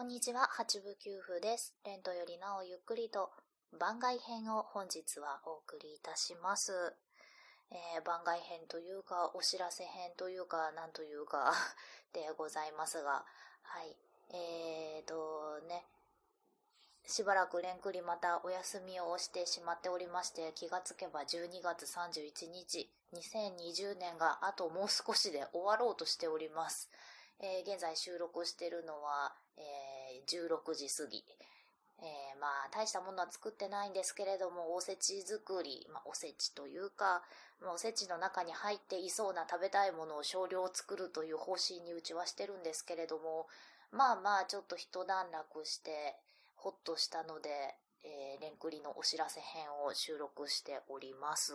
こんにちは、八部九夫です。レントよりなおゆっくりと番外編を本日はお送りいたします。えー番外編というか、お知らせ編というか、なんというか、でございますが、はい。えーとね、しばらくレンクリまたお休みをしてしまっておりまして、気がつけば12月31日、2020年があともう少しで終わろうとしております。えー現在収録してるのは、えー16時過ぎ。えーまあ、大したものは作ってないんですけれども、おせち作り、まあ、おせちというか、まあおせちの中に入っていそうな食べたいものを少量作るという方針にうちはしてるんですけれども、まあまあ、ちょっと一段落して、ほっとしたので、えーレンクリのお知らせ編を収録しております。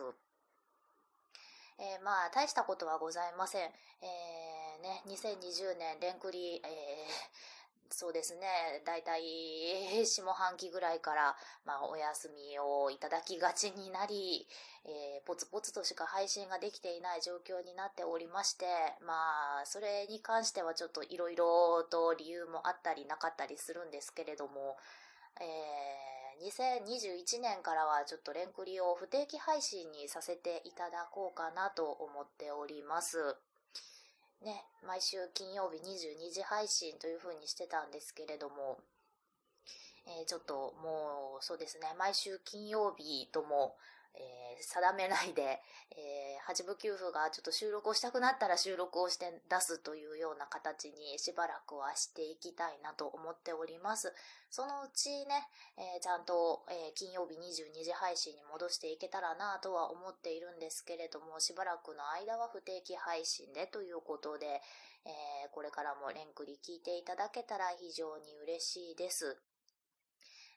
えーまあ、大したことはございません。えーね、2020年、レンクリ、えーそうですね、だいたい下半期ぐらいから、まあ、お休みをいただきがちになり、えーポツポツとしか配信ができていない状況になっておりまして、まあ、それに関してはちょっといろいろと理由もあったりなかったりするんですけれども、えー2021年からはちょっとレンクリを不定期配信にさせていただこうかなと思っております。ね、毎週金曜日22時配信という風にしてたんですけれども、えーちょっともうそうですね、毎週金曜日とも、えー定めないで、えー、八部九夫がちょっと収録をしたくなったら収録をして出すというような形にしばらくはしていきたいなと思っております。そのうちね、えーちゃんと、えー金曜日22時配信に戻していけたらなとは思っているんですけれども、しばらくの間は不定期配信でということで、えーこれからもレンクリ聞いていただけたら非常に嬉しいです。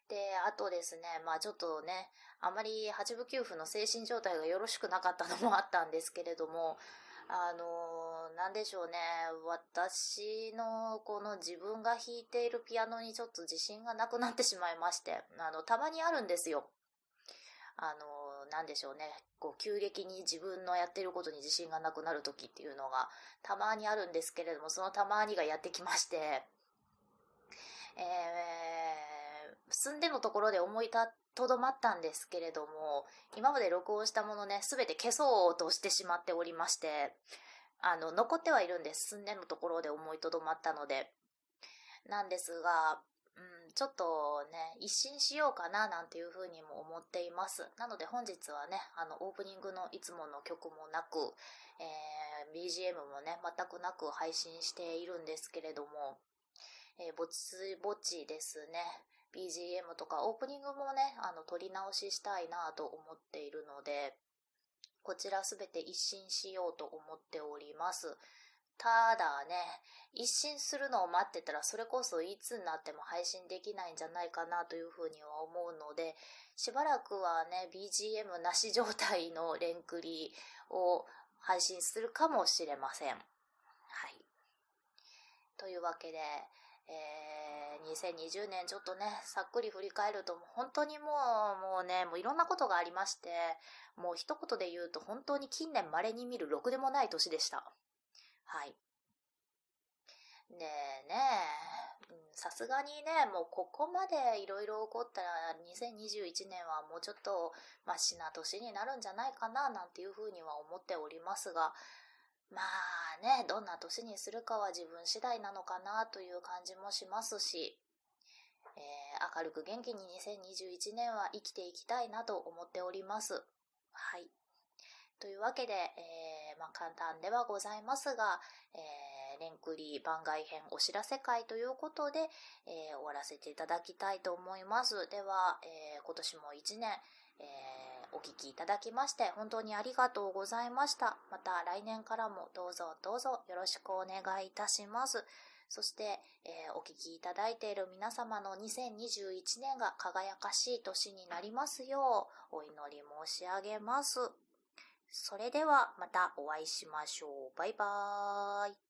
で、あとですね、まあちょっとね、あまり八部九夫の精神状態がよろしくなかったのもあったんですけれども、あのーなんでしょうね、私のこの自分が弾いているピアノにちょっと自信がなくなってしまいまして、あの、たまにあるんですよ。あのーなんでしょうね、こう、急激に自分のやってることに自信がなくなる時っていうのがたまにあるんですけれども、そのたまにがやってきまして、えー、住んでのところで思いとどまったんですけれども、今まで録音したものね、すべて消そうとしてしまっておりまして、あの、残ってはいるんです。住んでのところで思いとどまったので。なんですが、うん、ちょっとね、一新しようかななんていうふうにも思っています。なので本日はね、あの、オープニングのいつもの曲もなく、えー、BGM もね、全くなく配信しているんですけれども、えーぼちぼちですね。BGM とかオープニングもね、あの、撮り直ししたいなと思っているので、こちらすべて一新しようと思っております。ただね、一新するのを待ってたらそれこそいつになっても配信できないんじゃないかなというふうには思うので、しばらくはね、BGM なし状態のレンクリを配信するかもしれません。はい。というわけで、えー、2020年ちょっとね、さっくり振り返ると、本当にもう、もうね、もういろんなことがありまして、もう一言で言うと本当に近年稀に見るろくでもない年でした。はい。でね、うんさすがにね、もうここまでいろいろ起こったら2021年はもうちょっとマシな年になるんじゃないかななんていうふうには思っておりますが、まあね、どんな年にするかは自分次第なのかなという感じもしますし、えー明るく元気に2021年は生きていきたいなと思っております。はい。というわけで、えーまあ簡単ではございますが、えーレンクリ番外編お知らせ会ということで、えー終わらせていただきたいと思います。では、え今年も一年、えお聞きいただきまして本当にありがとうございました。また来年からもどうぞどうぞよろしくお願いいたします。そして、えーお聞きいただいている皆様の2021年が輝かしい年になりますようお祈り申し上げます。それではまたお会いしましょう。バイバーイ。